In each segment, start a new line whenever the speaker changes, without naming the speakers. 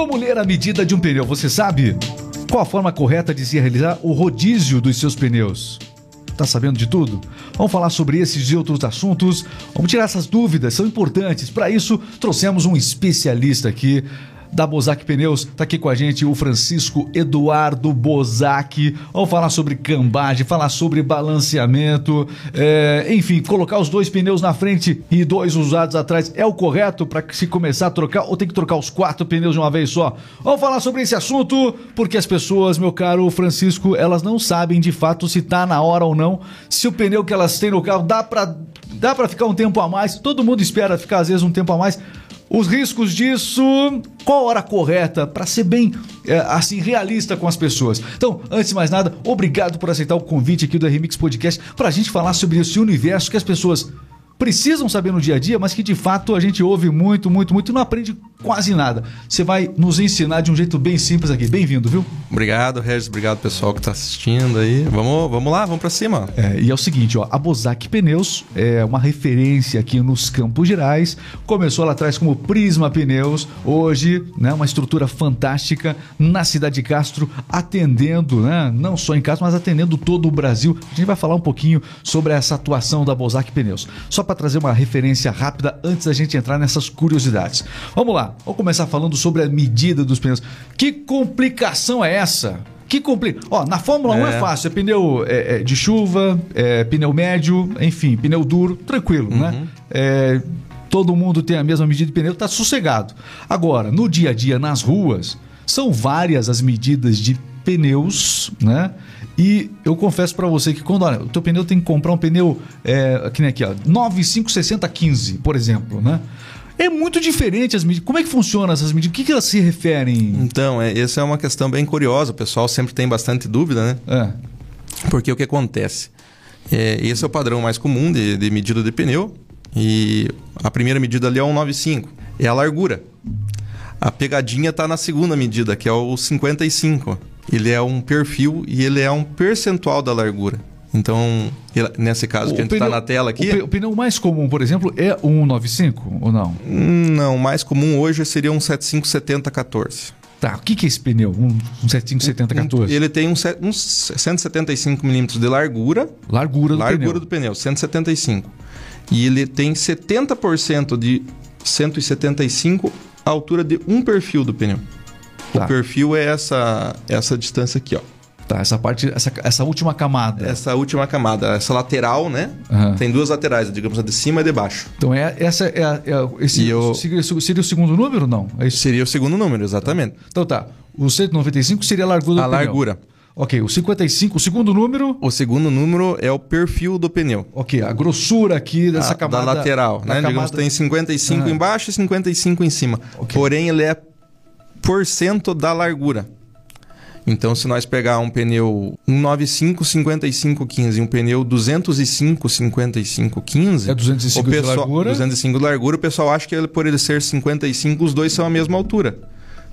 Como ler a medida de um pneu? Você sabe? Qual a forma correta de se realizar o rodízio dos seus pneus? Tá sabendo de tudo? Vamos falar sobre esses e outros assuntos. Vamos tirar essas dúvidas, são importantes. Para isso, trouxemos um especialista aqui da Bozac Pneus. Tá aqui com a gente o Francisco Eduardo Bozac. Vamos falar sobre cambagem, falar sobre balanceamento, é, enfim, colocar os dois pneus na frente e dois usados atrás é o correto para se começar a trocar ou tem que trocar os quatro pneus de uma vez só? Vamos falar sobre esse assunto porque as pessoas, meu caro Francisco, elas não sabem de fato se tá na hora ou não, se o pneu que elas têm no carro dá para dá para ficar um tempo a mais. Todo mundo espera ficar às vezes um tempo a mais os riscos disso, qual a hora correta para ser bem é, assim realista com as pessoas. Então, antes de mais nada, obrigado por aceitar o convite aqui do Remix Podcast para a gente falar sobre esse universo que as pessoas precisam saber no dia a dia, mas que de fato a gente ouve muito, muito, muito e não aprende quase nada. Você vai nos ensinar de um jeito bem simples aqui. Bem-vindo, viu?
Obrigado, Regis. Obrigado, pessoal que está assistindo aí. Vamos, vamos lá, vamos para cima.
É, e é o seguinte, ó, a Bozac Pneus é uma referência aqui nos Campos Gerais. Começou lá atrás como Prisma Pneus. Hoje, né, uma estrutura fantástica na cidade de Castro, atendendo, né, não só em Castro, mas atendendo todo o Brasil. A gente vai falar um pouquinho sobre essa atuação da Bozac Pneus. Só para trazer uma referência rápida antes da gente entrar nessas curiosidades. Vamos lá, vamos começar falando sobre a medida dos pneus. Que complicação é essa? Que complica. Ó, na Fórmula é. 1 é fácil, é pneu é, é, de chuva, é pneu médio, enfim, pneu duro, tranquilo, né? uhum. né? É, todo mundo tem a mesma medida de pneu, tá sossegado. Agora, no dia a dia, nas ruas, são várias as medidas de pneus, né? E eu confesso para você que quando olha, o teu pneu tem que comprar um pneu é, que nem aqui, ó, 956015, por exemplo, né? É muito diferente as medidas. Como é que funcionam essas medidas? O que, que elas se referem?
Então, é, essa é uma questão bem curiosa. O pessoal sempre tem bastante dúvida, né? É. Porque o que acontece? É, esse é o padrão mais comum de, de medida de pneu. E a primeira medida ali é o 195. É a largura. A pegadinha está na segunda medida, que é o 55. Ele é um perfil e ele é um percentual da largura. Então, nesse caso o que a gente está na tela aqui.
O, pneu mais comum, por exemplo, é o 195 ou não?
Não, mais comum hoje seria um 757014.
Tá, o que, que é esse pneu? Um, um 757014?
Ele tem um, um 175 milímetros de largura.
Largura do
largura
pneu.
Largura do pneu, 175. E ele tem 70% de 175 a altura de um perfil do pneu. Tá. O perfil é essa, essa distância aqui, ó.
Tá, essa parte, essa, essa última camada.
Essa última camada, essa lateral, né? Uhum. Tem duas laterais, digamos, a de cima e de baixo.
Então é, essa é, é esse eu... seria, seria, o segundo número não?
É isso? Seria o segundo número, exatamente.
Então tá. O 195 seria a largura
do a pneu. A largura.
Ok, o 55, o segundo número.
O segundo número é o perfil do pneu.
Ok, a grossura aqui dessa a, camada.
Da lateral, da né? Camada... Digamos, tem 55 ah. embaixo e 55 em cima. Okay. Porém, ele é por cento da largura. Então, se nós pegar um pneu 195 55 15 e um pneu 205 55 15,
é 205
o pessoal,
de largura.
205 de largura, o pessoal acha que ele, por ele ser 55, os dois são a mesma altura.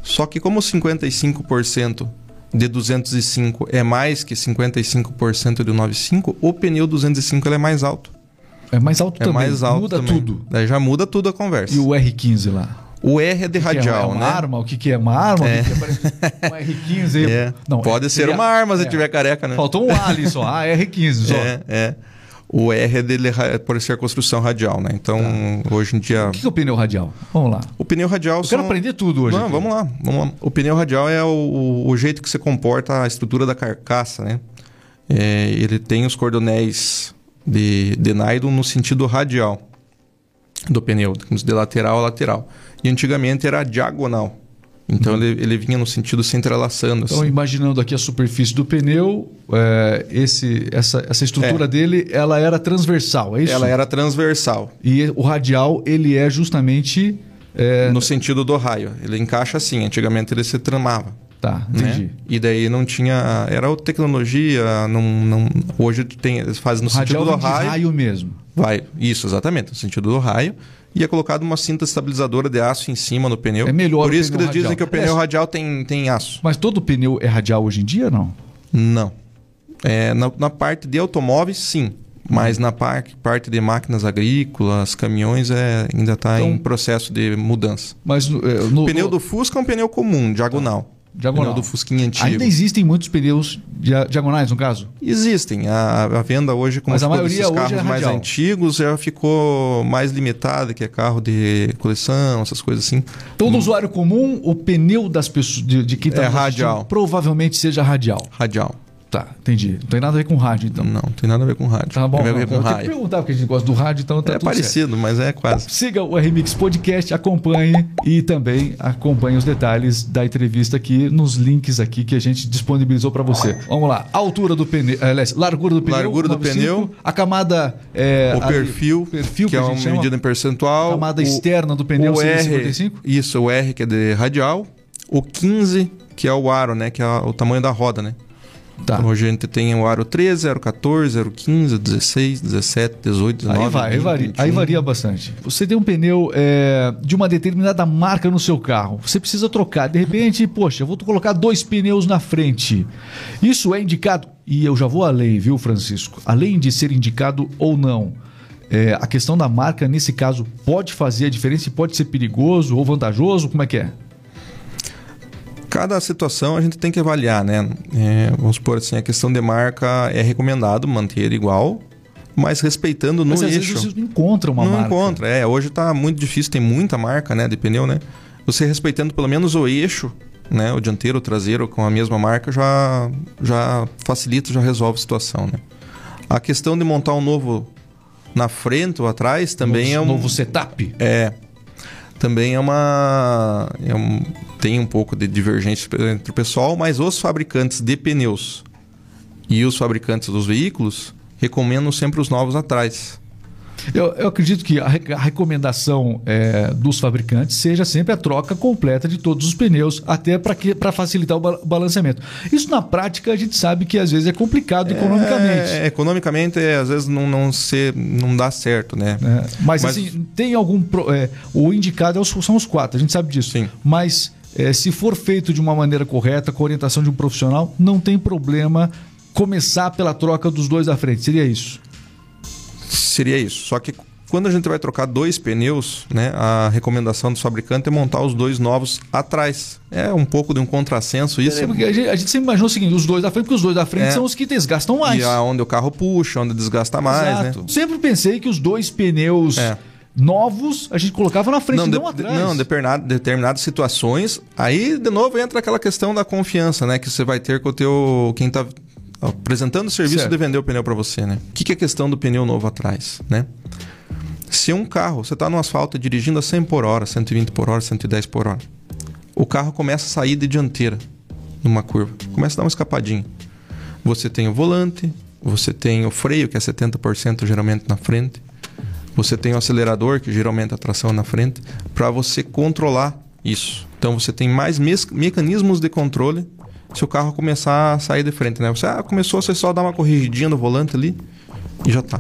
Só que como 55% de 205 é mais que 55% de 95, o pneu 205 é mais alto.
É mais alto
é
também.
mais alto
muda
também.
tudo.
Daí já muda tudo a conversa.
E o R15 lá?
O R é de radial,
é? uma
né?
arma? O que, que é uma arma?
É.
O que, que é? Um R15?
É. Não, Pode ser uma arma se é. tiver careca, né?
Faltou um A ali só. Ah, R15 só.
É, é. O R é dele por ser construção radial, né? Então, tá. hoje em dia.
O que é o pneu radial? Vamos lá.
O pneu radial. Eu
são... quero aprender tudo hoje.
Não, vamos lá, vamos lá. O pneu radial é o, o jeito que você comporta a estrutura da carcaça, né? É, ele tem os cordonéis de, de nylon no sentido radial do pneu, de lateral a lateral. E antigamente era diagonal. Então uhum. ele, ele vinha no sentido se entrelaçando.
Então, assim. imaginando aqui a superfície do pneu, é, esse, essa, essa estrutura é. dele ela era transversal, é isso?
Ela era transversal.
E o radial ele é justamente. É...
No sentido do raio. Ele encaixa assim. Antigamente ele se tramava.
Tá, né? entendi.
Né? E daí não tinha. Era outra tecnologia. Não, não, hoje tem, fazem no o sentido do raio.
raio mesmo.
Vai, isso, exatamente, no sentido do raio e é colocado uma cinta estabilizadora de aço em cima no pneu.
É melhor
Por isso que eles
radial.
dizem que o pneu é. radial tem, tem aço.
Mas todo pneu é radial hoje em dia, não?
Não. É, na, na parte de automóveis, sim. Mas na parte, parte de máquinas agrícolas, caminhões, é, ainda está então, em processo de mudança.
Mas
no,
é,
no pneu do Fusca é um pneu comum, diagonal.
Diagonal.
Pneu do Fusquinha antigo.
Ainda existem muitos pneus diagonais, no caso?
Existem. A, a venda hoje,
como Mas a maioria
carros
é
mais antigos, já ficou mais limitada, que é carro de coleção, essas coisas assim.
Todo hum. usuário comum, o pneu das pessoas de, de quem está
é radial.
provavelmente seja radial.
Radial.
Tá, entendi. Não tem nada a ver com rádio, então.
Não, não tem nada a ver com rádio.
Tá bom.
Tem
a ver com eu rádio. perguntar, porque a gente gosta do rádio, então tá
É parecido,
certo.
mas é quase.
Siga o RMix Podcast, acompanhe e também acompanhe os detalhes da entrevista aqui nos links aqui que a gente disponibilizou para você. Vamos lá. Altura do pneu, aliás, largura do pneu.
Largura do pneu.
A camada... É,
o perfil,
perfil
que, que é uma medida em percentual.
A camada o, externa do pneu,
o R, 55? Isso, o R que é de radial. O 15, que é o aro, né? Que é o tamanho da roda, né? Tá. Então, hoje a gente tem o aro 13, aro 14, aro 15, 16, 17, 18, 19.
Aí, vai, 20, aí, varia, aí varia bastante. Você tem um pneu é, de uma determinada marca no seu carro. Você precisa trocar. De repente, poxa, eu vou colocar dois pneus na frente. Isso é indicado. E eu já vou além, viu, Francisco? Além de ser indicado ou não. É, a questão da marca, nesse caso, pode fazer a diferença e pode ser perigoso ou vantajoso? Como é que é?
Cada situação a gente tem que avaliar, né? É, vamos supor assim, a questão de marca é recomendado manter igual, mas respeitando no
mas,
às
eixo. Vezes você não encontra uma
não
marca.
Não encontra, é. Hoje está muito difícil, tem muita marca, né, de pneu, né? Você respeitando pelo menos o eixo, né, o dianteiro, o traseiro com a mesma marca já já facilita, já resolve a situação, né? A questão de montar um novo na frente ou atrás também
novo,
é um
novo setup.
É, também é uma. É um, tem um pouco de divergência entre o pessoal, mas os fabricantes de pneus e os fabricantes dos veículos recomendam sempre os novos atrás.
Eu, eu acredito que a, a recomendação é, dos fabricantes seja sempre a troca completa de todos os pneus, até para facilitar o ba balanceamento. Isso na prática a gente sabe que às vezes é complicado é, economicamente.
É, economicamente, é, às vezes não, não, ser, não dá certo, né?
É, mas, mas, assim, tem algum. O indicado são os quatro, a gente sabe disso.
Sim.
Mas é, se for feito de uma maneira correta, com a orientação de um profissional, não tem problema começar pela troca dos dois da frente. Seria isso?
Seria isso. Só que quando a gente vai trocar dois pneus, né, a recomendação do fabricante é montar os dois novos atrás. É um pouco de um contrassenso isso. É,
porque a gente, a gente sempre imaginou o seguinte, os dois da frente, porque os dois da frente é. são os que desgastam mais.
E aonde o carro puxa, onde desgasta mais, Exato. né?
Sempre pensei que os dois pneus é. novos a gente colocava na frente, não, não de, atrás.
Não, determinado, determinadas situações, aí de novo entra aquela questão da confiança, né, que você vai ter com o teu quem tá apresentando o serviço certo. de vender o pneu para você, né? O que, que é a questão do pneu novo atrás, né? Se um carro, você está no asfalto dirigindo a 100 por hora, 120 por hora, 110 por hora, o carro começa a sair de dianteira numa curva, começa a dar uma escapadinha. Você tem o volante, você tem o freio, que é 70% geralmente na frente, você tem o acelerador, que geralmente é a tração na frente, para você controlar isso. Então você tem mais me mecanismos de controle se o carro começar a sair de frente, né? Você ah, começou, você só dá uma corrigidinha no volante ali e já tá.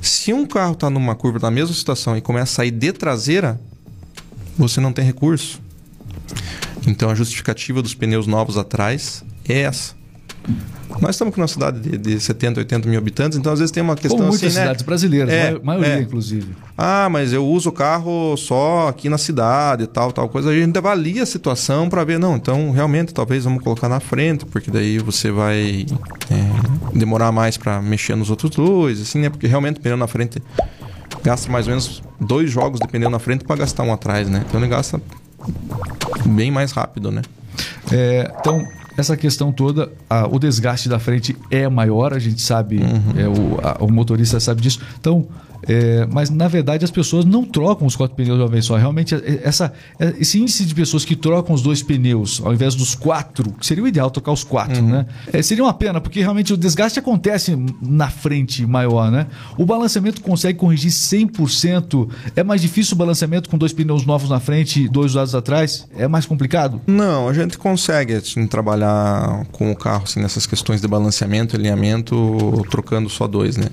Se um carro está numa curva na mesma situação e começa a sair de traseira, você não tem recurso. Então a justificativa dos pneus novos atrás é essa. Nós estamos com uma cidade de, de 70, 80 mil habitantes, então às vezes tem uma questão Como
muitas
assim,
cidades
né?
brasileiras, é, maioria é. inclusive.
Ah, mas eu uso o carro só aqui na cidade, tal, tal coisa. A gente avalia a situação para ver, não, então realmente talvez vamos colocar na frente, porque daí você vai é, demorar mais para mexer nos outros dois, assim, né? Porque realmente pneu na frente gasta mais ou menos dois jogos de pneu na frente para gastar um atrás, né? Então ele gasta bem mais rápido, né?
É, então, essa questão toda, a, o desgaste da frente é maior, a gente sabe, uhum. é, o, a, o motorista sabe disso. Então, é, mas na verdade as pessoas não trocam os quatro pneus de uma vez só. Realmente, é, essa, é, esse índice de pessoas que trocam os dois pneus ao invés dos quatro, que seria o ideal trocar os quatro, uhum. né? É, seria uma pena, porque realmente o desgaste acontece na frente maior, né? O balanceamento consegue corrigir 100%. É mais difícil o balanceamento com dois pneus novos na frente e dois usados atrás? É mais complicado?
Não, a gente consegue assim, trabalhar com o carro assim, nessas questões de balanceamento, alinhamento, trocando só dois, né?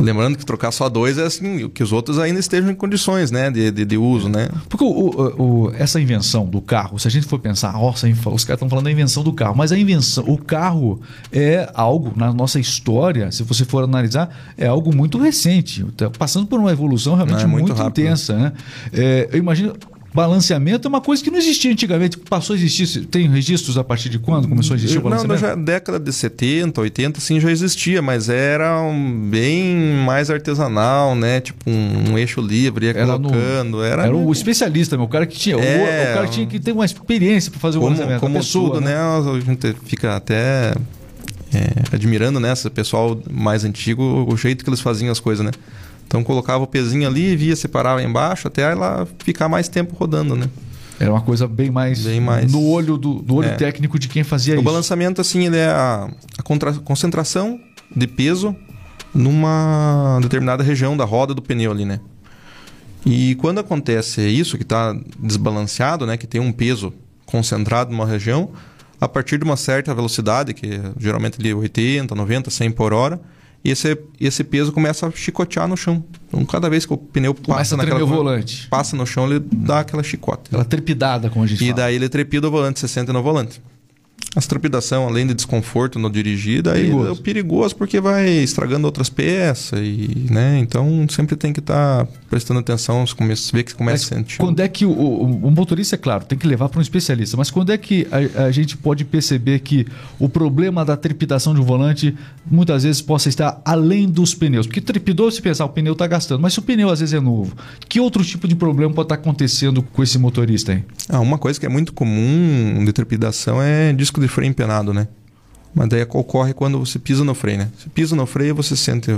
Lembrando que trocar só dois é assim, que os outros ainda estejam em condições né, de, de, de uso, né?
Porque o, o, o, essa invenção do carro, se a gente for pensar, nossa, os caras estão falando da invenção do carro, mas a invenção, o carro é algo na nossa história, se você for analisar, é algo muito recente, tá passando por uma evolução realmente é muito, muito intensa, né? É, eu imagino balanceamento é uma coisa que não existia antigamente. Passou a existir. Tem registros a partir de quando começou a existir o balanceamento?
Não, já década de 70, 80, sim, já existia, mas era um, bem mais artesanal, né? Tipo um, um eixo livre, ia era colocando. No, era
era o especialista, meu, o cara que tinha. É, o, o, cara tinha que ter uma experiência para fazer
como,
o balanceamento.
Como pessoa, tudo, né? né? A gente fica até é, admirando, né? Esse pessoal mais antigo, o jeito que eles faziam as coisas, né? Então colocava o pezinho ali, via, separava embaixo, até ela ficar mais tempo rodando, né?
Era uma coisa bem mais, bem mais no olho do, do olho é. técnico de quem fazia
o
isso.
O balançamento, assim, ele é a, a contra, concentração de peso numa determinada região da roda do pneu ali, né? E quando acontece isso, que está desbalanceado, né? Que tem um peso concentrado numa região, a partir de uma certa velocidade, que é geralmente ali 80, 90, 100 por hora, e esse, esse peso começa a chicotear no chão. Então, cada vez que o pneu
passa naquela, o volante.
passa no chão, ele dá aquela chicote.
Aquela trepidada, como a gente
e
fala.
Daí ele trepida o volante, você sente no volante. As trepidação, além de desconforto no dirigir, daí perigoso. é perigoso porque vai estragando outras peças e, né? Então sempre tem que estar tá prestando atenção, ver que começa
mas a sentir. Quando é que o, o, o, motorista, é claro, tem que levar para um especialista, mas quando é que a, a, gente pode perceber que o problema da trepidação de um volante muitas vezes possa estar além dos pneus? Porque trepidou, se pensar, o pneu está gastando, mas se o pneu às vezes é novo, que outro tipo de problema pode estar acontecendo com esse motorista aí?
Ah, uma coisa que é muito comum de trepidação é disco de freio empenado, né? Mas daí ocorre quando você pisa no freio, né? Você pisa no freio, você sente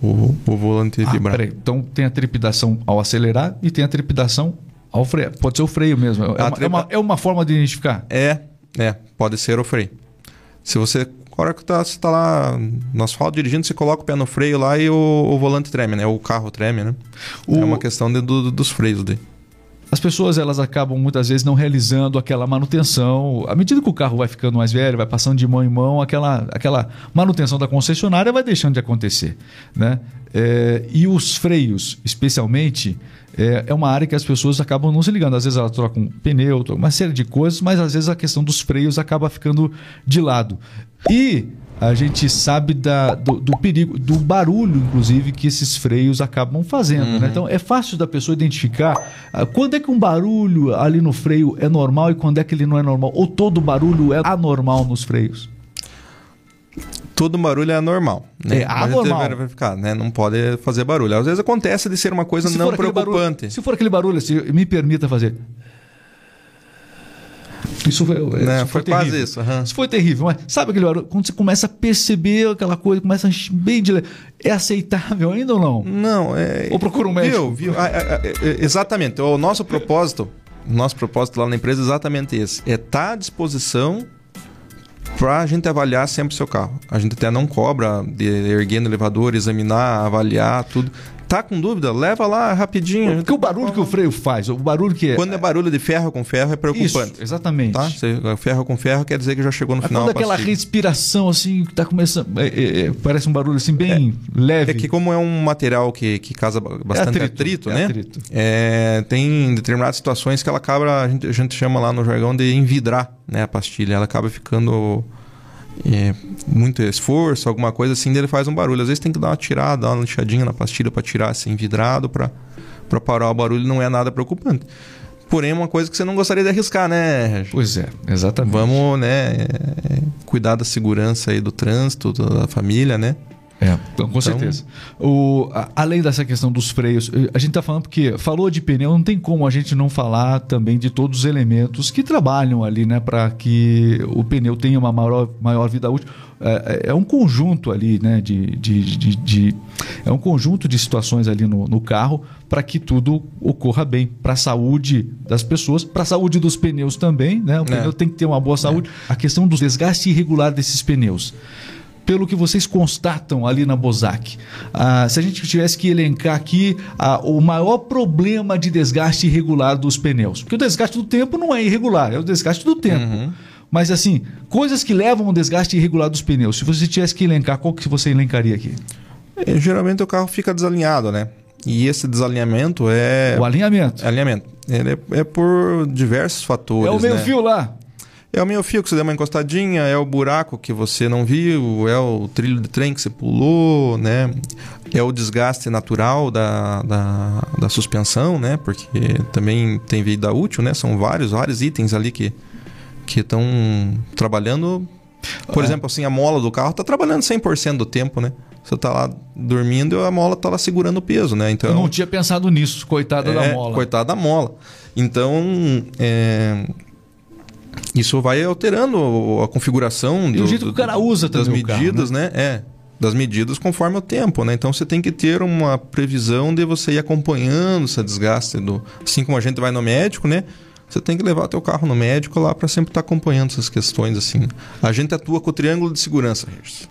o, o volante ah, vibrar. Peraí.
Então tem a trepidação ao acelerar e tem a trepidação ao freio. Pode ser o freio mesmo. É, uma, trepa... é, uma, é uma, forma de identificar?
É, é. Pode ser o freio. Se você, a hora que tá, você está lá no asfalto dirigindo, você coloca o pé no freio lá e o, o volante treme, né? O carro treme, né? O... É uma questão de, do, dos freios daí
as pessoas elas acabam muitas vezes não realizando aquela manutenção. À medida que o carro vai ficando mais velho, vai passando de mão em mão, aquela, aquela manutenção da concessionária vai deixando de acontecer. Né? É, e os freios, especialmente, é, é, uma área que as pessoas acabam não se ligando. Às vezes elas trocam pneu, uma série de coisas, mas às vezes a questão dos freios acaba ficando de lado. E a gente sabe da, do, do, perigo, do barulho, inclusive, que esses freios acabam fazendo. Né? Uhum. Né? Então é fácil da pessoa identificar uh, quando é que um barulho ali no freio é normal e quando é que ele não é normal. Ou todo barulho é anormal nos freios.
Todo barulho é anormal. Né?
É anormal.
Vai ficar, né? Não pode fazer barulho. Às vezes acontece de ser uma coisa não preocupante.
Barulho, se for aquele barulho, assim, me permita fazer. Isso foi,
né? isso foi, foi quase isso. Uhum.
Isso foi terrível. Mas sabe aquele barulho? Quando você começa a perceber aquela coisa, começa a bem de. É aceitável ainda ou não?
Não, é.
Ou procura um médico?
Viu, viu? Ah, ah, ah, exatamente. O nosso propósito, nosso propósito lá na empresa é exatamente esse: é estar tá à disposição para a gente avaliar sempre o seu carro. A gente até não cobra de erguer no elevador, examinar, avaliar tudo. Tá com dúvida? Leva lá rapidinho.
Porque o barulho que o freio faz, o barulho que
é... Quando é barulho de ferro com ferro é preocupante.
Isso, exatamente.
Tá? ferro com ferro quer dizer que já chegou no Mas final.
Quando aquela respiração assim, que tá começando. É, é, é, parece um barulho assim bem é, leve.
É que como é um material que, que causa bastante atrito, atrito né? Atrito. É, tem determinadas situações que ela acaba, a gente, a gente chama lá no jargão de envidrar né, a pastilha. Ela acaba ficando é, muito esforço, alguma coisa assim, ele faz um barulho. Às vezes tem que dar uma tirada, dar uma lixadinha na pastilha para tirar assim vidrado, para parar o barulho, não é nada preocupante. Porém, é uma coisa que você não gostaria de arriscar, né?
Pois é, exatamente.
Vamos, né, é, cuidar da segurança aí do trânsito, da família, né?
É, com então, certeza. O, a, além dessa questão dos freios, eh, a gente está falando porque falou de pneu, não tem como a gente não falar também de todos os elementos que trabalham ali, né, para que o pneu tenha uma maior, maior vida útil. É, é, é um conjunto ali, né, de, de, de, de, é um conjunto de situações ali no, no carro para que tudo ocorra bem para a saúde das pessoas, para a saúde dos pneus também, né? O é. pneu tem que ter uma boa saúde. É. A questão do desgaste irregular desses pneus pelo que vocês constatam ali na Bozac. Ah, se a gente tivesse que elencar aqui ah, o maior problema de desgaste irregular dos pneus, porque o desgaste do tempo não é irregular, é o desgaste do tempo. Uhum. Mas assim, coisas que levam ao desgaste irregular dos pneus. Se você tivesse que elencar, qual que você elencaria aqui?
É, geralmente o carro fica desalinhado, né? E esse desalinhamento é.
O alinhamento.
É alinhamento. Ele é, é por diversos fatores. É
o meio
né?
fio lá.
É o meio fio que você deu uma encostadinha, é o buraco que você não viu, é o trilho de trem que você pulou, né? É o desgaste natural da, da, da suspensão, né? Porque também tem vida útil, né? São vários, vários itens ali que que estão trabalhando. Por é. exemplo, assim, a mola do carro está trabalhando 100% do tempo, né? Você está lá dormindo e a mola está lá segurando o peso, né? Então,
Eu não tinha pensado nisso, coitada
é,
da mola.
Coitada da mola. Então, é, isso vai alterando a configuração
e do, o jeito que o cara usa
das medidas, carro, né? né? É, das medidas conforme o tempo, né? Então você tem que ter uma previsão de você ir acompanhando esse desgaste do, assim como a gente vai no médico, né? Você tem que levar teu carro no médico lá para sempre estar tá acompanhando essas questões assim. A gente atua com o triângulo de segurança, Regis.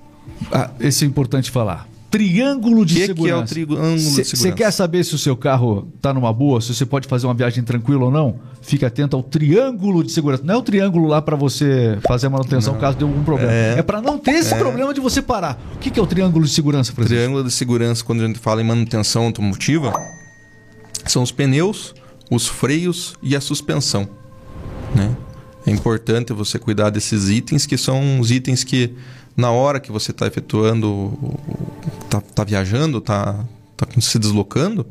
Ah, esse é importante falar. Triângulo de que segurança.
que é o triângulo cê, de segurança? Você
quer saber se o seu carro está numa boa, se você pode fazer uma viagem tranquila ou não? Fique atento ao triângulo de segurança. Não é o triângulo lá para você fazer a manutenção não. caso dê algum problema. É, é para não ter esse é. problema de você parar. O que, que é o triângulo de segurança,
presidente? Triângulo de segurança, quando a gente fala em manutenção automotiva, são os pneus, os freios e a suspensão. Né? É importante você cuidar desses itens, que são os itens que, na hora que você está efetuando, está tá viajando, está tá se deslocando,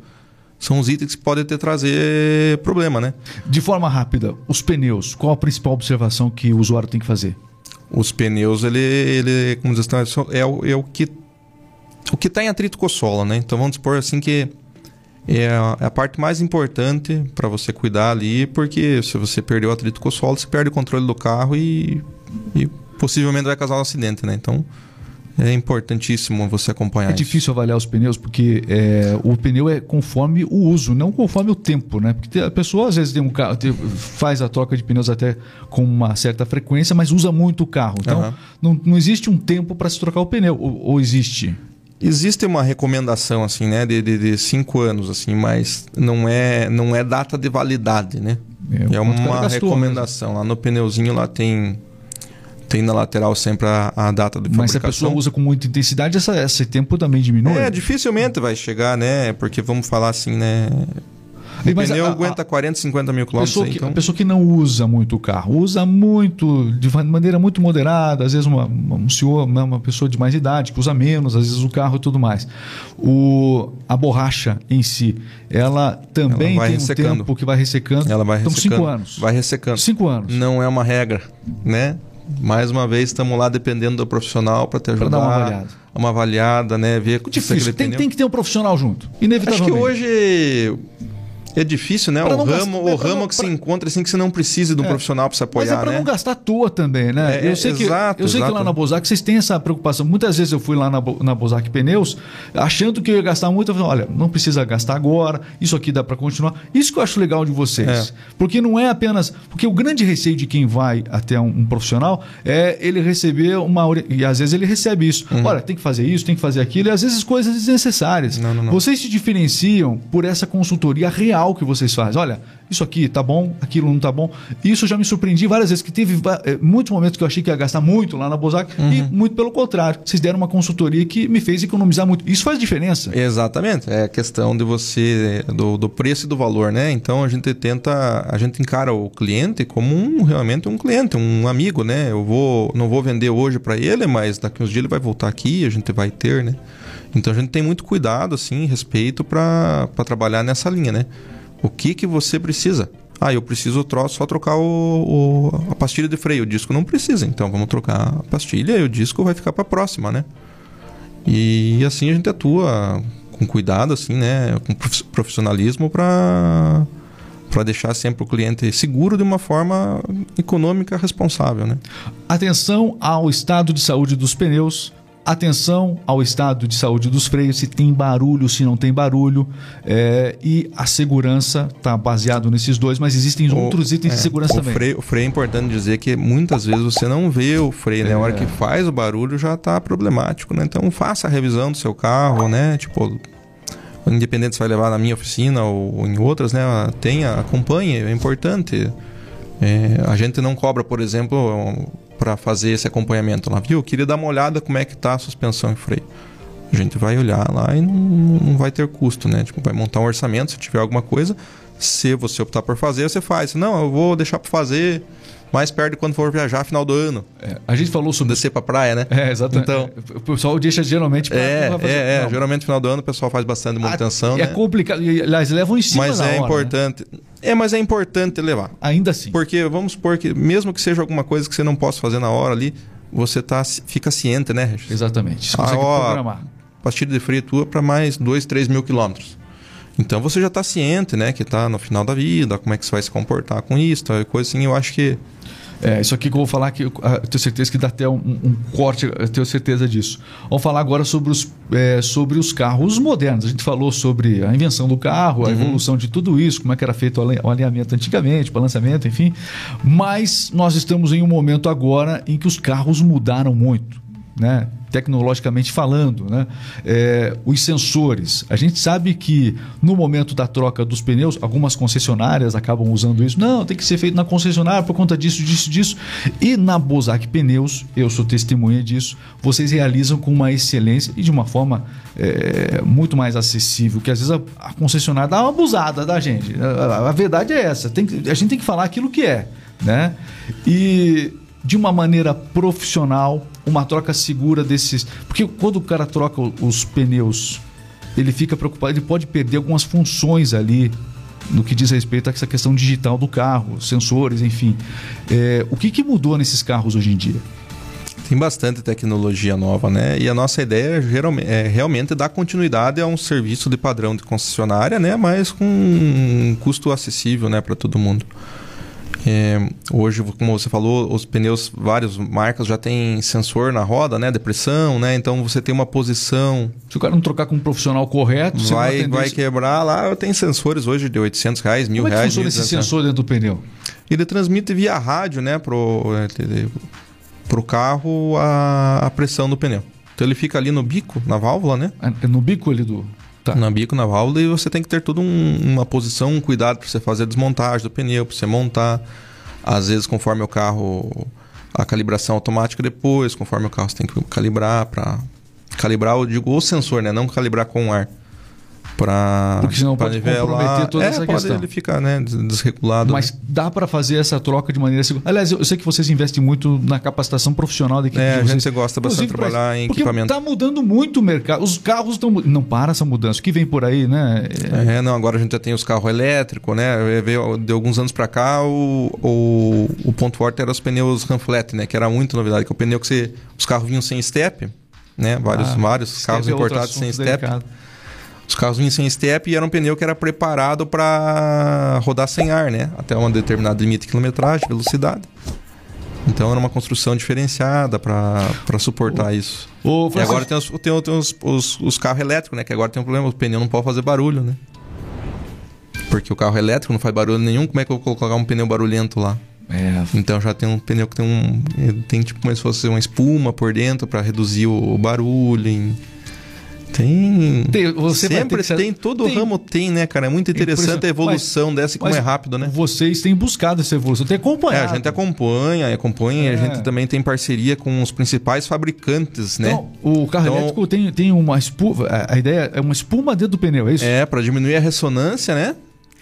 são os itens que podem ter trazer problema, né?
De forma rápida, os pneus, qual a principal observação que o usuário tem que fazer?
Os pneus, ele, ele como diz, é, o, é o que o que está em atrito com o solo, né? Então vamos supor assim que é a, é a parte mais importante para você cuidar ali, porque se você perdeu o atrito com o solo, você perde o controle do carro e, e possivelmente vai causar um acidente, né? Então é importantíssimo você acompanhar.
É isso. difícil avaliar os pneus porque é, o pneu é conforme o uso, não conforme o tempo, né? Porque a pessoa às vezes tem um carro, tem, faz a troca de pneus até com uma certa frequência, mas usa muito o carro. Então uhum. não, não existe um tempo para se trocar o pneu, ou, ou existe?
Existe uma recomendação assim, né, de, de, de, cinco anos, assim, mas não é não é data de validade, né? É, é uma recomendação. Mesmo. Lá no pneuzinho lá tem tem na lateral sempre a, a data de fabricação. Mas se a pessoa
usa com muita intensidade, essa, esse tempo também diminui?
É, dificilmente vai chegar, né? Porque vamos falar assim, né? O mas pneu a, aguenta 40, 50 mil quilômetros.
Pessoa que, então... A pessoa que não usa muito o carro, usa muito, de maneira muito moderada, às vezes uma, um senhor, uma pessoa de mais idade, que usa menos, às vezes o carro e tudo mais. O, a borracha em si, ela também ela tem ressecando. um tempo que vai ressecando.
Ela vai
então,
ressecando.
cinco anos.
Vai ressecando.
Cinco anos.
Não é uma regra, né? Mais uma vez estamos lá dependendo do profissional para te ajudar. Pra dar uma avaliada. Uma avaliada, né? Ver
Difícil. Tem, tem, que ter um profissional junto. Inevitavelmente.
Acho que hoje é difícil, né? O ramo, gastar, o ramo não, que pra... se encontra assim que você não precisa de um é, profissional para se apoiar. Mas é para
né? não gastar à toa também, né? É, eu sei, que, exato, eu sei que lá na Bozac vocês têm essa preocupação. Muitas vezes eu fui lá na, na Bozac Pneus achando que eu ia gastar muito. Eu falei, olha, não precisa gastar agora, isso aqui dá para continuar. Isso que eu acho legal de vocês. É. Porque não é apenas. Porque o grande receio de quem vai até um, um profissional é ele receber uma. E às vezes ele recebe isso. Uhum. Olha, tem que fazer isso, tem que fazer aquilo, e às vezes coisas desnecessárias. Não, não, não. Vocês se diferenciam por essa consultoria real que vocês fazem. Olha, olha, isso aqui tá bom, aquilo não tá bom. Isso já me surpreendi várias vezes, que teve é, muitos momentos que eu achei que ia gastar muito lá na Bozac uhum. e muito pelo contrário. Vocês deram uma consultoria que me fez economizar muito. Isso faz diferença.
Exatamente. É a questão de você, do, do preço e do valor, né? Então a gente tenta, a gente encara o cliente como um, realmente um cliente, um amigo, né? Eu vou, não vou vender hoje para ele, mas daqui uns dias ele vai voltar aqui, a gente vai ter, né? Então a gente tem muito cuidado, assim, respeito para trabalhar nessa linha, né? O que que você precisa? Ah, eu preciso só trocar o, o, a pastilha de freio. O disco não precisa, então vamos trocar a pastilha e o disco vai ficar para a próxima, né? E assim a gente atua com cuidado, assim, né? Com profissionalismo para para deixar sempre o cliente seguro de uma forma econômica responsável, né?
Atenção ao estado de saúde dos pneus Atenção ao estado de saúde dos freios, se tem barulho, se não tem barulho. É, e a segurança está baseado nesses dois, mas existem o, outros itens é, de segurança também.
Freio, o freio é importante dizer que muitas vezes você não vê o freio, né? A hora é. que faz o barulho já está problemático, né? Então faça a revisão do seu carro, né? Tipo, independente se vai levar na minha oficina ou em outras, né? Tenha, acompanhe, é importante. É, a gente não cobra, por exemplo, para fazer esse acompanhamento lá, viu? Queria dar uma olhada como é que está a suspensão e freio. A gente vai olhar lá e não, não vai ter custo, né? Tipo, vai montar um orçamento, se tiver alguma coisa, se você optar por fazer, você faz. Não, eu vou deixar para fazer mais perto de quando for viajar final do ano.
É, a gente falou sobre.
Descer pra praia, né?
É, exatamente. Então, o pessoal deixa geralmente
pra, é, pra fazer... é, é, geralmente final do ano o pessoal faz bastante manutenção. Ah, é
né? complicado. Aliás, levam em cima
Mas é hora, né? importante. Né? É, mas é importante levar.
Ainda assim.
Porque vamos supor que, mesmo que seja alguma coisa que você não possa fazer na hora ali, você tá, fica ciente, né, Regis?
Exatamente.
Você consegue ah, programar. Pastilha de freio tua para mais 2, 3 mil quilômetros. Então você já está ciente, né, que está no final da vida, como é que você vai se comportar com isso, coisa assim. Eu acho que
é, isso aqui que eu vou falar que eu, eu tenho certeza que dá até um, um, corte, eu tenho certeza disso. Vamos falar agora sobre os, é, sobre os carros modernos. A gente falou sobre a invenção do carro, a uhum. evolução de tudo isso, como é que era feito o alinhamento antigamente, balanceamento, enfim. Mas nós estamos em um momento agora em que os carros mudaram muito né? tecnologicamente falando, né? É, os sensores. A gente sabe que no momento da troca dos pneus, algumas concessionárias acabam usando isso. Não, tem que ser feito na concessionária por conta disso, disso, disso. E na Bozak Pneus, eu sou testemunha disso, vocês realizam com uma excelência e de uma forma é, muito mais acessível, que às vezes a, a, concessionária dá uma abusada da gente. A, a verdade é essa. Que, a gente tem que falar aquilo que é. Né? E de uma maneira profissional, uma troca segura desses. Porque quando o cara troca os pneus, ele fica preocupado, ele pode perder algumas funções ali no que diz respeito a essa questão digital do carro, sensores, enfim. É, o que, que mudou nesses carros hoje em dia?
Tem bastante tecnologia nova, né? E a nossa ideia geralmente, é realmente dar continuidade a um serviço de padrão de concessionária, né? Mas com um custo acessível, né, para todo mundo. É, hoje, como você falou, os pneus, várias marcas já tem sensor na roda, né? Depressão, né? Então você tem uma posição.
Se o cara não trocar com um profissional correto,
vai, vai quebrar lá. Tem sensores hoje de 800 reais, mil
como
reais.
Como é que funciona esse sensor dentro do pneu?
Ele transmite via rádio, né? Pro, é, pro carro a, a pressão do pneu. Então ele fica ali no bico, na válvula, né?
É no bico ali do.
Tá. Na bico, na válvula, e você tem que ter toda um, uma posição, um cuidado para você fazer a desmontagem do pneu, para você montar. Às vezes, conforme o carro, a calibração automática depois, conforme o carro você tem que calibrar para calibrar, eu digo, o sensor, né? Não calibrar com o ar para
porque senão pode nivelar. comprometer toda
é,
essa
pode
questão.
ele ficar né, desregulado.
Mas né? dá para fazer essa troca de maneira segura. Aliás, eu sei que vocês investem muito na capacitação profissional da equipe
é,
de
vocês. a gente gosta bastante de trabalhar pra... em porque equipamento.
Está mudando muito o mercado. Os carros estão não para essa mudança. O que vem por aí, né?
É, não. Agora a gente já tem os carros elétricos, né? De alguns anos para cá o, o, o ponto forte era os pneus Ranflet, né? Que era muito novidade. Que é o pneu que você, os carros vinham sem step, né? Vários, ah, vários carros é importados sem step. Delicado. Os carros vinham sem step e era um pneu que era preparado para rodar sem ar, né? Até um determinado limite de quilometragem, velocidade. Então era uma construção diferenciada para suportar o, isso. O, e agora tem, os, tem, tem os, os, os, carros elétricos, né? Que agora tem um problema, o pneu não pode fazer barulho, né? Porque o carro elétrico não faz barulho nenhum, como é que eu vou colocar um pneu barulhento lá? É. Então já tem um pneu que tem um. Tem tipo como se fosse uma espuma por dentro para reduzir o, o barulho. Em, tem. tem você sempre ter... tem, todo tem. ramo tem, né, cara? É muito interessante exemplo, a evolução mas, dessa e como é rápido, né?
Vocês têm buscado essa evolução, tem acompanhado.
É, a gente acompanha, acompanha, é. a gente também tem parceria com os principais fabricantes, né?
então? O carro então, elétrico tem, tem uma espuma. A ideia é uma espuma dentro do pneu, é isso?
É, para diminuir a ressonância, né?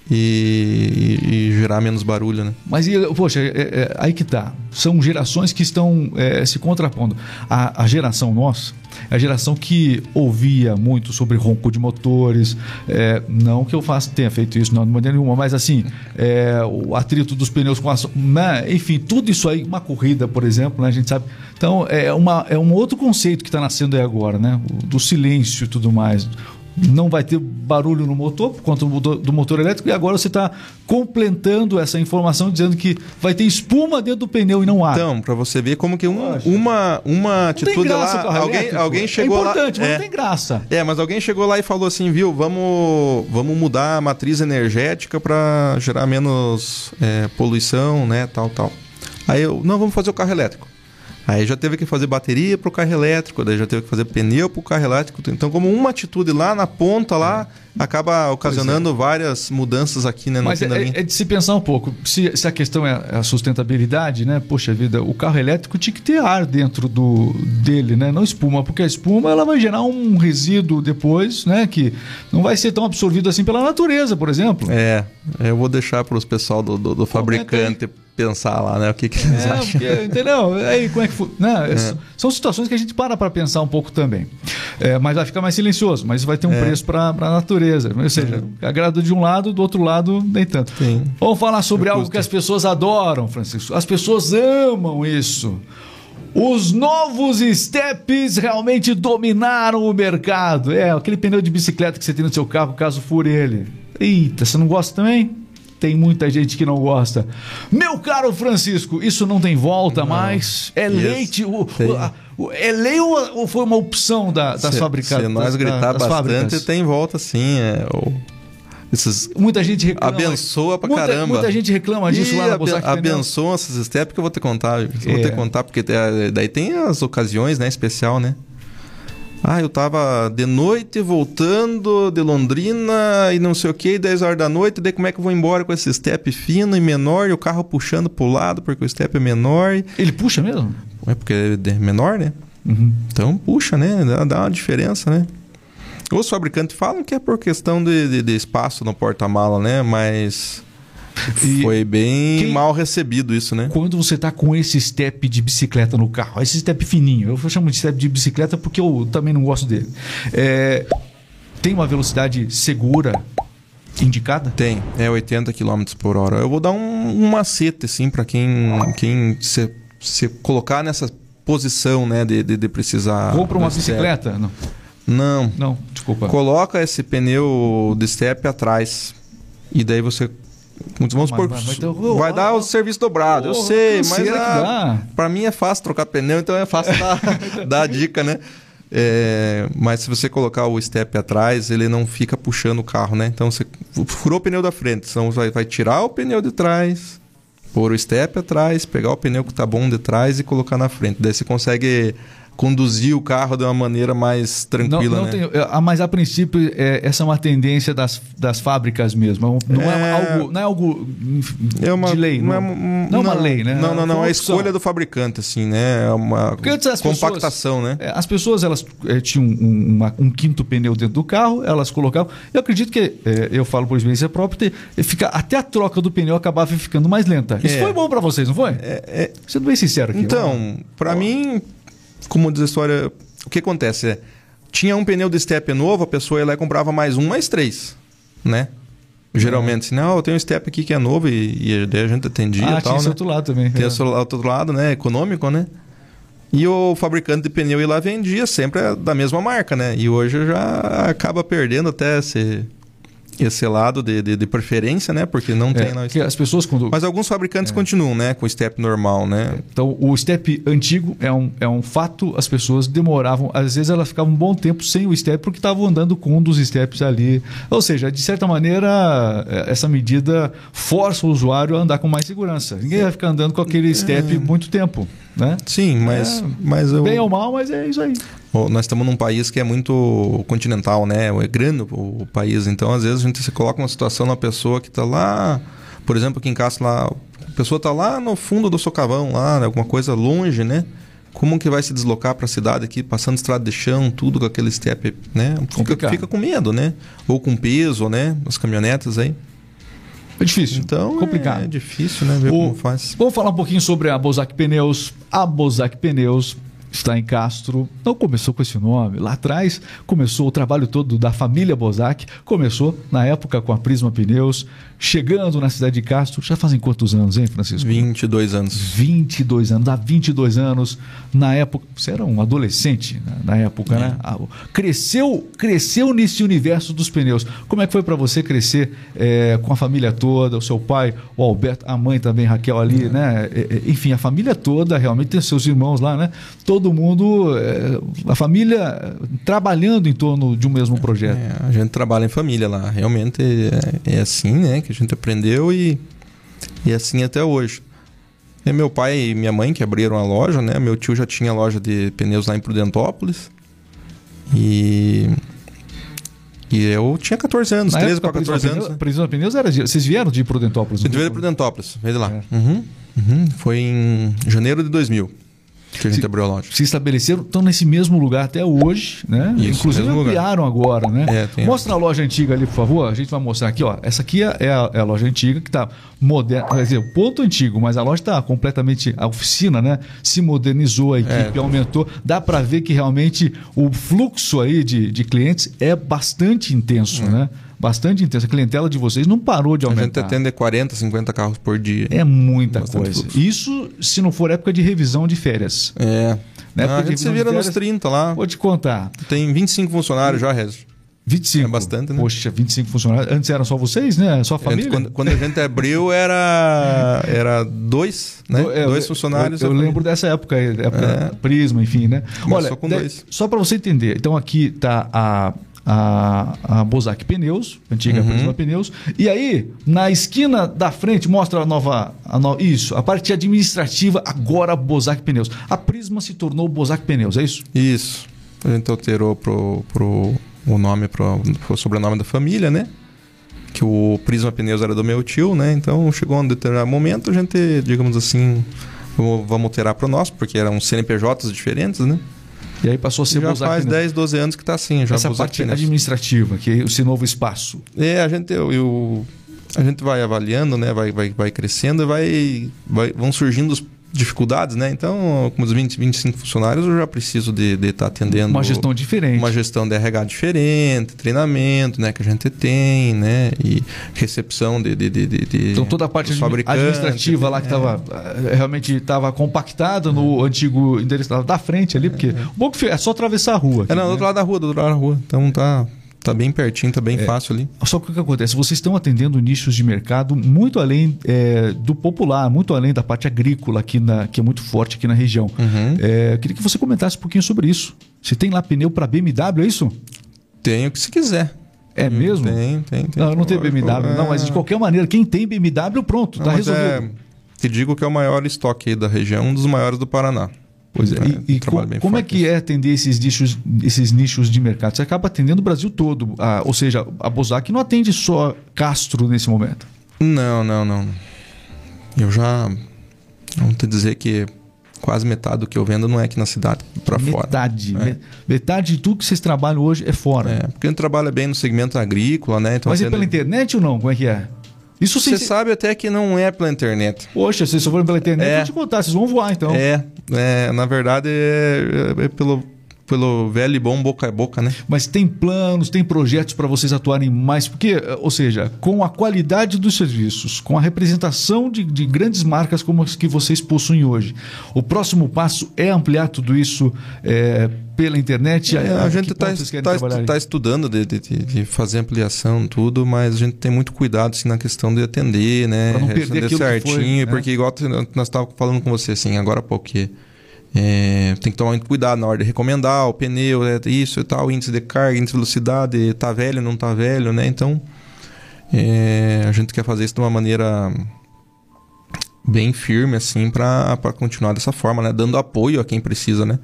E, e, e, gerar menos barulho, né?
Mas, poxa, é, é, aí que tá. São gerações que estão é, se contrapondo. A, a, geração nossa é a geração que ouvia muito sobre ronco de motores. É, não que eu faça, tenha feito isso, não de maneira nenhuma, mas assim, é, o atrito dos pneus com a. Né? Enfim, tudo isso aí, uma corrida, por exemplo, né? a gente sabe. Então, é, uma, é um outro conceito que está nascendo aí agora, né? do silêncio e tudo mais não vai ter barulho no motor por conta do motor elétrico e agora você está completando essa informação dizendo que vai ter espuma dentro do pneu e não ar.
Então, para você ver como que um, uma uma atitude lá, alguém alguém chegou
é importante,
lá,
mas é, não tem graça.
É, mas alguém chegou lá e falou assim, viu, vamos vamos mudar a matriz energética para gerar menos é, poluição, né, tal, tal. Aí eu, não, vamos fazer o carro elétrico. Aí já teve que fazer bateria para o carro elétrico, daí já teve que fazer pneu para o carro elétrico. Então, como uma atitude lá na ponta, lá, é. acaba ocasionando é. várias mudanças aqui, né?
Mas é, é, de se pensar um pouco. Se, se a questão é a sustentabilidade, né? Poxa vida, o carro elétrico tinha que ter ar dentro do, dele, né? Não espuma, porque a espuma ela vai gerar um resíduo depois, né? Que não vai ser tão absorvido assim pela natureza, por exemplo.
É, eu vou deixar para os pessoal do, do, do fabricante pensar lá, né? O que, que eles é, acham.
Porque, entendeu? Aí como é que foi? Né? É. São situações que a gente para para pensar um pouco também. É, mas vai ficar mais silencioso, mas vai ter um é. preço para a natureza. Ou seja, é. agrada de um lado, do outro lado, nem tanto. Sim. Vamos falar sobre algo que as pessoas adoram, Francisco. As pessoas amam isso. Os novos steps realmente dominaram o mercado. É, aquele pneu de bicicleta que você tem no seu carro, caso fure ele. Eita, você não gosta também? Tem muita gente que não gosta. Meu caro Francisco, isso não tem volta não. mais. É yes. leite. O, o, é lei ou, ou, foi uma opção da, das fabricadas?
Se nós gritar da, bastante, fábricas? tem volta sim. É, ou...
Esses... Muita gente reclama.
Abençoa pra
muita,
caramba.
Muita gente reclama disso e lá na
Abençoa esses steps que eu vou ter que contar. É. Vou ter que contar, porque é, daí tem as ocasiões, né? Especial, né? Ah, eu tava de noite voltando de Londrina e não sei o que, 10 horas da noite, daí como é que eu vou embora com esse step fino e menor e o carro puxando pro lado porque o step é menor.
Ele puxa mesmo?
É porque é menor, né? Uhum. Então puxa, né? Dá, dá uma diferença, né? Os fabricantes falam que é por questão de, de, de espaço no porta-mala, né? Mas e Foi bem quem, mal recebido isso, né?
Quando você tá com esse step de bicicleta no carro, esse step fininho, eu chamo de step de bicicleta porque eu também não gosto dele. É, tem uma velocidade segura indicada?
Tem, é 80 km por hora. Eu vou dar um, um macete, assim, para quem, quem se, se colocar nessa posição, né, de, de, de precisar.
Compra uma bicicleta? Não.
Não.
Não, desculpa.
Coloca esse pneu de step atrás. E daí você Vamos supor, vai, vai, vai dar o serviço dobrado, oh, eu sei, mas a, pra mim é fácil trocar pneu, então é fácil dar, dar a dica, né? É, mas se você colocar o step atrás, ele não fica puxando o carro, né? Então você furou o pneu da frente, então vai, vai tirar o pneu de trás, pôr o step atrás, pegar o pneu que tá bom de trás e colocar na frente. Daí você consegue conduzir o carro de uma maneira mais tranquila. Não, não né? tem,
é, mas a princípio é, essa é uma tendência das, das fábricas mesmo. Não é, é algo, não é algo é uma, de lei. Não, é, uma, não, uma lei, né?
Não, não, não. É a escolha do fabricante, assim, né? É uma compactação,
pessoas,
né?
É, as pessoas elas é, tinham um, uma, um, quinto pneu dentro do carro, elas colocavam. Eu acredito que, eu falo por experiência própria, fica, até a troca do pneu acabava ficando mais lenta. Isso foi bom para vocês, não foi? É, Sendo bem sincero aqui.
Então, para mim como diz a história, o que acontece é, tinha um pneu de step novo, a pessoa ia lá e comprava mais um, mais três, né? Geralmente, assim, não, eu tenho um step aqui que é novo e, e daí a gente atendia ah, e tal, tinha
né? outro lado também.
Tem é. esse outro lado, né? Econômico, né? E o fabricante de pneu ia lá vendia sempre da mesma marca, né? E hoje já acaba perdendo até esse esse lado de, de, de, preferência, né? Porque não tem.
É, que as pessoas quando...
Mas alguns fabricantes é. continuam, né? Com o step normal, né?
Então, o step antigo é um, é um fato. As pessoas demoravam, às vezes elas ficavam um bom tempo sem o step porque estavam andando com um dos steps ali. Ou seja, de certa maneira, é, essa medida força o usuário a andar com mais segurança. Ninguém vai ficar andando com aquele step é. muito tempo, né?
Sim, mas, é, mas eu...
bem ou mal, mas é isso aí
nós estamos num país que é muito continental, né? É grande o, país, então às vezes a gente se coloca uma situação na pessoa que está lá, por exemplo, aqui em casa lá, a pessoa está lá no fundo do socavão, lá, né? alguma coisa longe, né? Como que vai se deslocar para a cidade aqui, passando estrada de chão, tudo com aquele step, né? Fica, fica, com medo, né? Ou com peso, né? As caminhonetas aí.
É difícil.
Então, complicado. É difícil, né? Ver o, como faz.
Vamos falar um pouquinho sobre a Bozac Pneus. A Bozac Pneus está em Castro. Não começou com esse nome. Lá atrás começou o trabalho todo da família Bozac. Começou na época com a Prisma Pneus, chegando na cidade de Castro. Já fazem quantos anos, hein, Francisco?
22 anos.
22 anos. Há 22 anos. Na época, você era um adolescente né, na época, né? é. né? Cresceu, cresceu nesse universo dos pneus. Como é que foi para você crescer é, com a família toda, o seu pai, o Alberto, a mãe também, Raquel ali, é. né? É, é, enfim, a família toda, realmente tem seus irmãos lá, né? Todo mundo, é, a família trabalhando em torno de um mesmo projeto.
a gente trabalha em família lá, realmente é, assim, né? Que a gente aprendeu e, e assim até hoje. É meu pai e minha mãe que abriram a loja, né? Meu tio já tinha loja de pneus lá em Prudentópolis. E e eu tinha 14 anos, Na 13 para 14 anos.
Pneus, Prisma Pneus era. Vocês vieram de Prudentópolis?
Eu veio de Prudentópolis, veio de lá. É. Uhum, uhum. Foi em janeiro de 2000 que a gente se, abriu a loja.
Se estabeleceram, estão nesse mesmo lugar até hoje, né? Isso, Inclusive ampliaram agora, né? É, Mostra a loja antiga ali, por favor. A gente vai mostrar aqui, ó. Essa aqui é a, é a loja antiga que está moderna, quer dizer, o ponto antigo, mas a loja está completamente a oficina, né? Se modernizou, a equipe é. aumentou. Dá para ver que realmente o fluxo aí de, de clientes é bastante intenso, é. né? Bastante intensa. A clientela de vocês não parou de aumentar. A
gente atende 40, 50 carros por dia.
É muita coisa. Fluxo. Isso se não for época de revisão de férias.
É. Na época a gente se vira férias, nos 30 lá.
Vou te contar.
Tem 25 funcionários já, Rezo.
25.
É bastante, né?
Poxa, 25 funcionários. Antes eram só vocês, né? Só a família?
Quando, quando a gente abriu, era, era dois, né? Do, é, dois funcionários.
Eu, eu lembro dessa época, época é. Prisma, enfim, né?
Olha, com dois.
Só para você entender. Então aqui está a a, a Bozac Pneus, antiga uhum. Prisma Pneus. E aí, na esquina da frente, mostra a nova. A no, isso, a parte administrativa, agora Bozac Pneus. A Prisma se tornou Bozac Pneus, é isso?
Isso. A gente alterou pro, pro, o nome, pro, pro sobrenome da família, né? Que o Prisma Pneus era do meu tio, né? Então chegou um determinado momento, a gente, digamos assim, vamos, vamos alterar para o nosso, porque eram CNPJs diferentes, né?
E aí passou a ser
Já faz 10, 12 anos que está assim. Já
Essa parte administrativa, que é esse novo espaço.
É, a gente, eu, eu, a gente vai avaliando, né? vai, vai, vai crescendo e vai, vai, vão surgindo os dificuldades, né? Então, com os 20, 25 funcionários, eu já preciso de estar tá atendendo.
Uma gestão diferente.
Uma gestão de RH diferente, treinamento, né? Que a gente tem, né? E recepção de. de, de, de
então, toda a parte administrativa lá que estava é. Eh, realmente estava compactada no antigo endereço da frente ali, porque é. o bom que é só atravessar a rua.
Aqui, é, não, né? do outro lado da rua, do outro lado da rua. Então tá. Tá bem pertinho, tá bem é, fácil ali.
Só que o que acontece? Vocês estão atendendo nichos de mercado muito além é, do popular, muito além da parte agrícola aqui na, que é muito forte aqui na região. Uhum. É, queria que você comentasse um pouquinho sobre isso. Você tem lá pneu para BMW, é isso?
Tenho que se quiser.
É mesmo?
Tem, tem, tem.
Não, eu não tenho BMW, é... não, mas de qualquer maneira, quem tem BMW, pronto, não, tá resolvido. É,
te digo que é o maior estoque aí da região, um dos maiores do Paraná.
Pois é. é e, e com, como é que é atender esses nichos, esses nichos de mercado? Você acaba atendendo o Brasil todo. Ah, ou seja, a Bozac não atende só Castro nesse momento.
Não, não, não. Eu já. Vamos te dizer que quase metade do que eu vendo não é aqui na cidade, para fora.
Metade. É. Metade de tudo que vocês trabalham hoje é fora. É,
porque a gente trabalha bem no segmento agrícola, né?
Então, Mas é pela internet ou não? Como é que é?
Isso Você sabe até que não é pela internet.
Poxa, vocês só foram pela internet, é. vou te contar, vocês vão voar então.
É, é na verdade é, é pelo, pelo velho e bom boca a boca, né?
Mas tem planos, tem projetos para vocês atuarem mais, porque, ou seja, com a qualidade dos serviços, com a representação de, de grandes marcas como as que vocês possuem hoje, o próximo passo é ampliar tudo isso é, pela internet?
É, a, a gente está tá, tá estudando de, de, de, fazer ampliação, tudo, mas a gente tem muito cuidado assim, na questão de atender, né?
Pra não perder certinho, foi, né?
porque igual nós estávamos falando com você assim, agora há pouco é, tem que tomar muito cuidado na hora de recomendar o pneu, é, isso e tal, índice de carga, índice de velocidade, tá velho, não tá velho, né? Então, é, a gente quer fazer isso de uma maneira bem firme, assim, para continuar dessa forma, né? Dando apoio a quem precisa, né?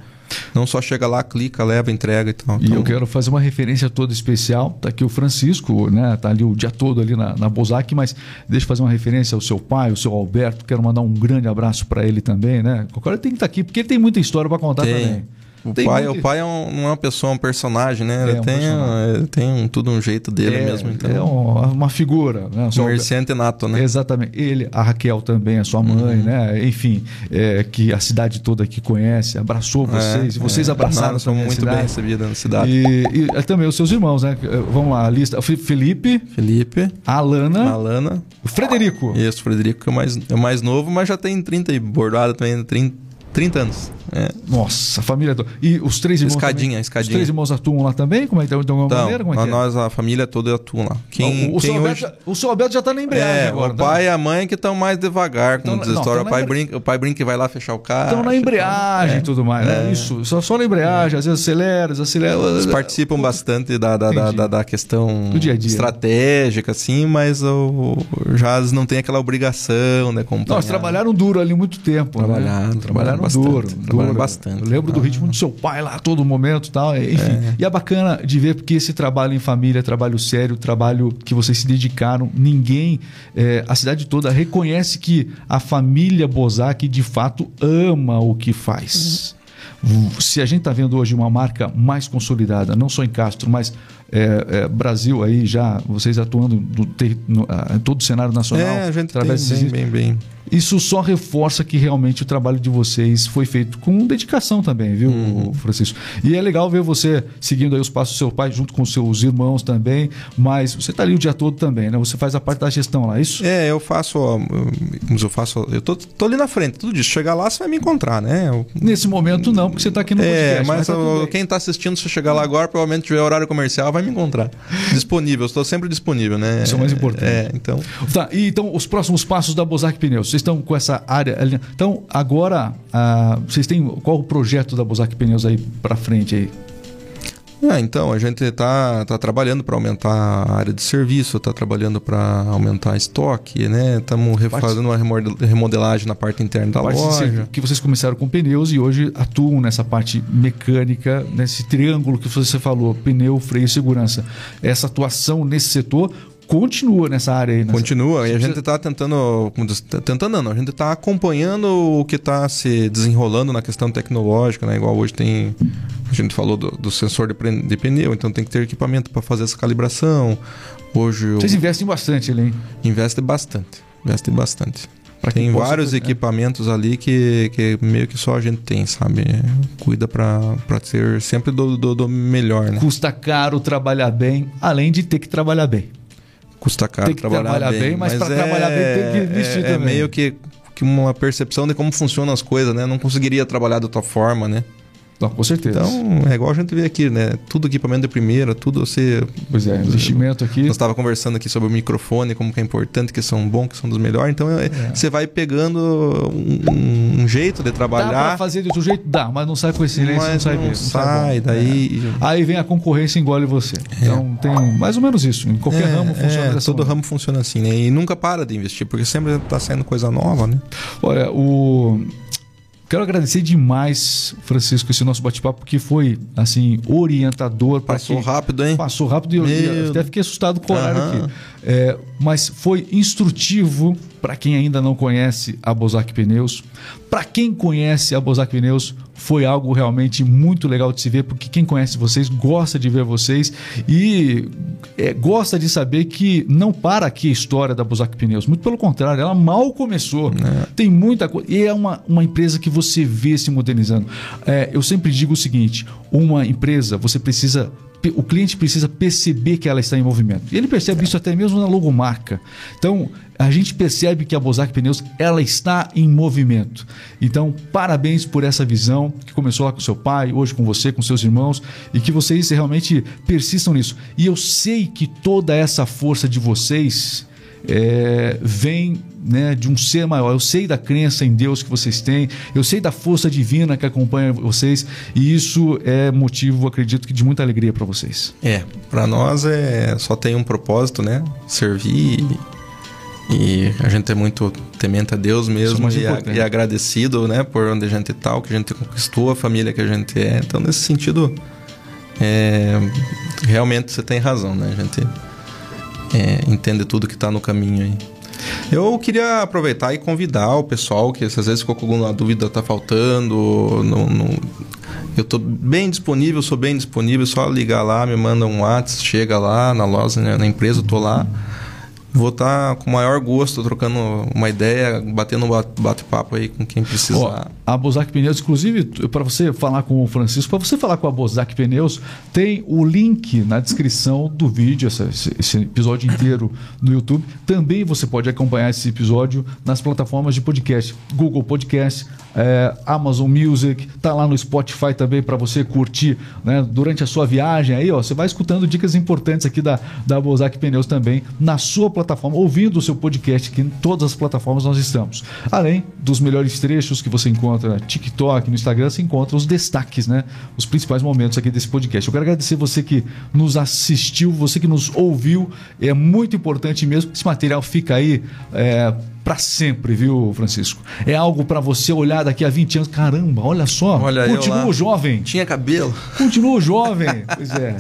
Não só chega lá, clica, leva, entrega e tal.
E então... eu quero fazer uma referência toda especial. Tá aqui o Francisco, né? Tá ali o dia todo ali na, na Bozac, mas deixa eu fazer uma referência ao seu pai, o seu Alberto. Quero mandar um grande abraço para ele também, né? Qualquer tem que estar tá aqui, porque ele tem muita história para contar
tem.
também.
O pai, muito... o pai é um, não é uma pessoa, é um personagem, né? Ele é um tem, ele tem um, tudo um jeito dele
é,
mesmo. Então...
É uma figura. Né?
Comerciante nato, né?
Exatamente. Ele, a Raquel também, a sua mãe, uhum. né? Enfim, é, que a cidade toda aqui conhece, abraçou é, vocês, e vocês é. abraçaram
Não, também muito bem recebida na cidade.
E, e, é também os seus irmãos, né? Vamos lá, a lista. Felipe.
Felipe.
Alana.
Alana.
O Frederico.
Isso, o Frederico que é o mais, é mais novo, mas já tem 30 e bordado também, 30 30 anos. É.
Nossa, a família toda. E os três irmãos.
Escadinha,
também,
escadinha.
Os três irmãos atuam lá também? Como é que de alguma
então,
maneira? Como é que é?
nós, a família toda atua lá. Quem,
o, o,
quem
seu
hoje...
Alberto, o seu Alberto já está na embreagem
é,
agora.
O pai tá? e a mãe que estão mais devagar, como então, diz a história. O pai, brinca, o pai brinca e vai lá fechar o carro.
Estão na embreagem e é. tudo mais, né? É. Isso, só, só na embreagem, às vezes acelera, desacelera.
Eles participam bastante da, da, da, da, questão
Do dia -dia,
estratégica, assim, mas o, já não tem aquela obrigação, né?
Nós trabalharam duro ali muito tempo.
Trabalharam,
né?
trabalharam, trabalharam duro. Trabalharam bastante.
Eu lembro do ritmo do seu pai lá a todo momento e tal. Enfim. É. E é bacana de ver porque esse trabalho em família é trabalho sério, trabalho que vocês se dedicaram. Ninguém, é, a cidade toda reconhece que a família Bozak de fato ama o que faz. Uhum. Se a gente está vendo hoje uma marca mais consolidada, não só em Castro, mas é, é, Brasil aí já, vocês atuando no, no, em todo o cenário nacional. É,
a gente através tem bem, bem, bem.
Isso só reforça que realmente o trabalho de vocês foi feito com dedicação também, viu, uhum. Francisco? E é legal ver você seguindo aí os passos do seu pai junto com seus irmãos também, mas você está ali o dia todo também, né? Você faz a parte da gestão lá, é isso?
É, eu faço, eu faço, eu tô, tô ali na frente, tudo isso. Chegar lá, você vai me encontrar, né? Eu...
Nesse momento não, porque você está aqui no
é, podcast. Mas, mas tá quem está assistindo, se chegar lá agora, provavelmente tiver horário comercial, vai me encontrar. disponível, estou sempre disponível, né?
Isso é o mais importante.
É, então.
Tá, e então os próximos passos da Bozak Pneus, vocês estão com essa área. Então, agora, ah, vocês têm qual o projeto da Bozak Pneus aí para frente aí?
É, então, a gente está tá trabalhando para aumentar a área de serviço, está trabalhando para aumentar estoque, né? Estamos fazendo uma remodelagem na parte interna da parte loja.
Que vocês começaram com pneus e hoje atuam nessa parte mecânica, nesse triângulo que você falou, pneu, freio e segurança. Essa atuação nesse setor continua nessa área aí. Nessa...
Continua, e a gente está tentando, tentando não, a gente está acompanhando o que está se desenrolando na questão tecnológica, né? Igual hoje tem, a gente falou do, do sensor de, de, pneu, então tem que ter equipamento para fazer essa calibração. Hoje
Vocês investem bastante ali, hein?
Investe bastante, investe bastante. Pra tem vários equipamentos né? ali que, que meio que só a gente tem, sabe? Cuida para ser sempre do, do, do melhor, né?
Custa caro trabalhar bem, além de ter que trabalhar bem
custa caro
tem que
trabalhar,
trabalhar bem, mas, mas para é, trabalhar bem tem que investir
é,
também.
É meio que, que uma percepção de como funcionam as coisas, né? Não conseguiria trabalhar da tua forma, né?
Não, com certeza.
Então, é igual a gente vê aqui, né? Tudo equipamento de primeira, tudo você.
Pois é, investimento aqui.
Nós estava conversando aqui sobre o microfone, como que é importante, que são bons, que são dos melhores. Então, é. você vai pegando um, um, jeito de trabalhar. Dá
pra fazer de outro jeito? Dá, mas não sai com excelência, mas não sai
não
bem.
Não sai, daí.
É. Aí vem a concorrência e engole você. É. Então, tem mais ou menos isso. Em qualquer é, ramo funciona
é, Todo ramo funciona assim, né? E nunca para de investir, porque sempre está saindo coisa nova, né?
Olha, o. Quero agradecer demais, Francisco, esse nosso bate-papo, que foi, assim, orientador.
Passou
que...
rápido, hein?
Passou rápido e eu, eu até fiquei assustado com o horário uhum. aqui. É, mas foi instrutivo para quem ainda não conhece a Bozak Pneus. Para quem conhece a Bozak Pneus, foi algo realmente muito legal de se ver, porque quem conhece vocês gosta de ver vocês e é, gosta de saber que não para aqui a história da Bozak Pneus. Muito pelo contrário, ela mal começou. É. Tem muita coisa. E é uma, uma empresa que você vê se modernizando. É, eu sempre digo o seguinte: uma empresa, você precisa o cliente precisa perceber que ela está em movimento. E ele percebe é. isso até mesmo na logomarca. Então, a gente percebe que a Bozak Pneus ela está em movimento. Então, parabéns por essa visão que começou lá com seu pai, hoje com você, com seus irmãos, e que vocês realmente persistam nisso. E eu sei que toda essa força de vocês é, vem né, de um ser maior. Eu sei da crença em Deus que vocês têm, eu sei da força divina que acompanha vocês, e isso é motivo, acredito que, de muita alegria para vocês.
É, para nós é só tem um propósito, né? Servir. E a gente é muito temente a Deus mesmo e, a, e, agradecido, né, por onde a gente está, o que a gente conquistou, a família que a gente é. Então, nesse sentido, é, realmente você tem razão, né? A gente é, entende tudo que está no caminho aí. Eu queria aproveitar e convidar o pessoal que às vezes ficou com alguma dúvida, está faltando, eu estou bem disponível, sou bem disponível, só ligar lá, me manda um WhatsApp, chega lá na loja, né, na empresa, eu tô lá. Vou estar tá com o maior gosto trocando uma ideia, batendo um bate-papo aí com quem precisar.
a Bozac Pneus, inclusive, para você falar com o Francisco, para você falar com a Bozac Pneus, tem o link na descrição do vídeo, esse, episódio inteiro no YouTube. Também você pode acompanhar esse episódio nas plataformas de podcast, Google Podcast, é, Amazon Music, tá lá no Spotify também para você curtir né, durante a sua viagem. Aí, ó, você vai escutando dicas importantes aqui da, da Bozak Pneus também na sua plataforma, ouvindo o seu podcast, que em todas as plataformas nós estamos. Além dos melhores trechos que você encontra TikTok, no Instagram, você encontra os destaques, né? Os principais momentos aqui desse podcast. Eu quero agradecer você que nos assistiu, você que nos ouviu. É muito importante mesmo. Esse material fica aí. É, para sempre, viu, Francisco? É algo para você olhar daqui a 20 anos. Caramba, olha só. Olha Continua jovem.
Tinha cabelo.
Continua jovem. pois é.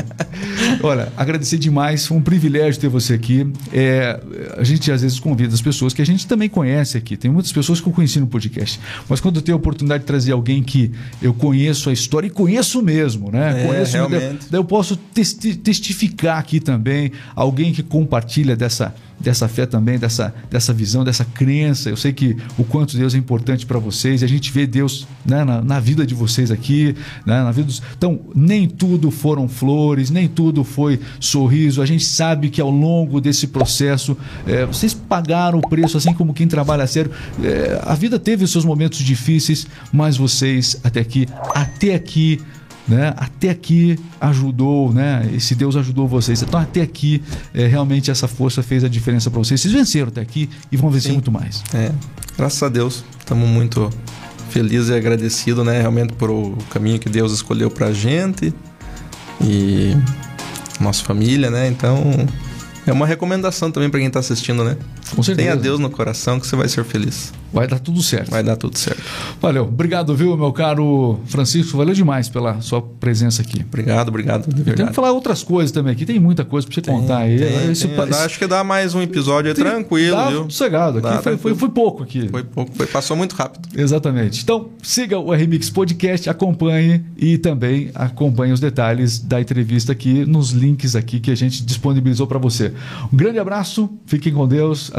Olha, agradecer demais. Foi um privilégio ter você aqui. É, a gente às vezes convida as pessoas que a gente também conhece aqui. Tem muitas pessoas que eu conheci no podcast. Mas quando eu tenho a oportunidade de trazer alguém que eu conheço a história e conheço mesmo, né?
É,
conheço
realmente.
Daí eu posso testi testificar aqui também. Alguém que compartilha dessa dessa fé também, dessa, dessa visão, dessa crença. Eu sei que o quanto Deus é importante para vocês e a gente vê Deus né, na, na, vida de vocês aqui, né, na vida dos... Então, nem tudo foram flores, nem tudo foi sorriso. A gente sabe que ao longo desse processo é, vocês pagaram o preço, assim como quem trabalha sério. É, a vida teve seus momentos difíceis, mas vocês até aqui, até aqui né? Até aqui ajudou, né? Esse Deus ajudou vocês. Então até aqui é, realmente essa força fez a diferença para vocês. Vocês venceram até aqui e vão vencer Sim. muito mais.
É, graças a Deus estamos muito felizes e agradecidos, né? Realmente por o caminho que Deus escolheu para a gente e nossa família, né? Então é uma recomendação também para quem está assistindo, né?
Com certeza.
Tenha Deus no coração que você vai ser feliz.
Vai dar tudo certo.
Vai dar tudo certo.
Valeu. Obrigado, viu, meu caro Francisco? Valeu demais pela sua presença aqui.
Obrigado, obrigado.
Tem que falar outras coisas também aqui. Tem muita coisa para você tem, contar aí.
Tem, Esse, tem. Acho que dá mais um episódio tem, tranquilo, dá viu?
Sossegado. Aqui dá, foi, foi, foi, pouco aqui.
Foi pouco. Foi, passou muito rápido.
Exatamente. Então, siga o RMix Podcast, acompanhe e também acompanhe os detalhes da entrevista aqui nos links aqui que a gente disponibilizou para você. Um grande abraço, fiquem com Deus.